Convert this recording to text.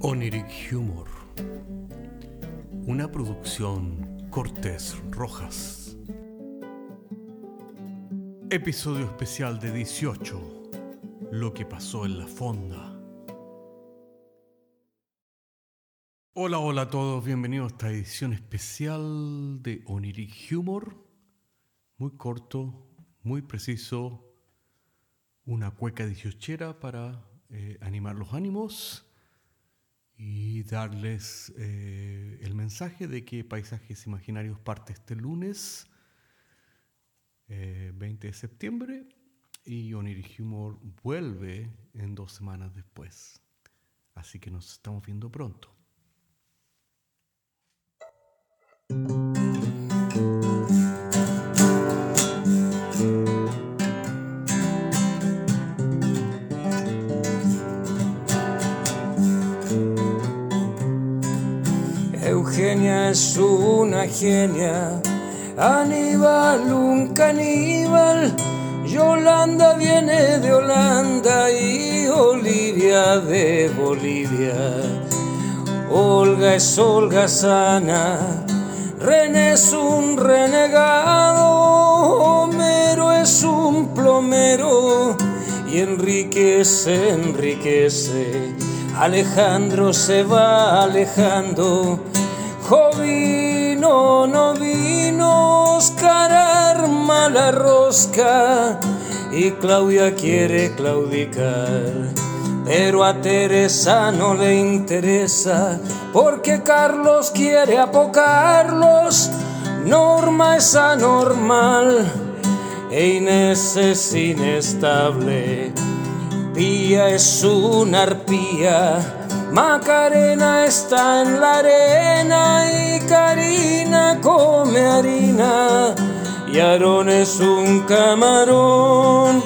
Oniric Humor. Una producción Cortés Rojas. Episodio especial de 18. Lo que pasó en la fonda. Hola, hola a todos, bienvenidos a esta edición especial de Oniric Humor. Muy corto, muy preciso. Una cueca dieciochera para eh, animar los ánimos y darles eh, el mensaje de que Paisajes Imaginarios parte este lunes 20 eh, de septiembre y Oniric Humor vuelve en dos semanas después. Así que nos estamos viendo pronto. Eugenia es una genia, Aníbal un caníbal, Yolanda viene de Holanda y Olivia de Bolivia. Olga es Olga sana, René es un renegado, Homero es un plomero. Y Enrique se enriquece. Alejandro se va alejando Jovino no vino, Oscar arma la rosca y Claudia quiere claudicar. Pero a Teresa no le interesa porque Carlos quiere apocarlos. Norma es anormal e Inés es inestable. Pía es una arpía Macarena está en la arena y Karina come harina y Aarón es un camarón.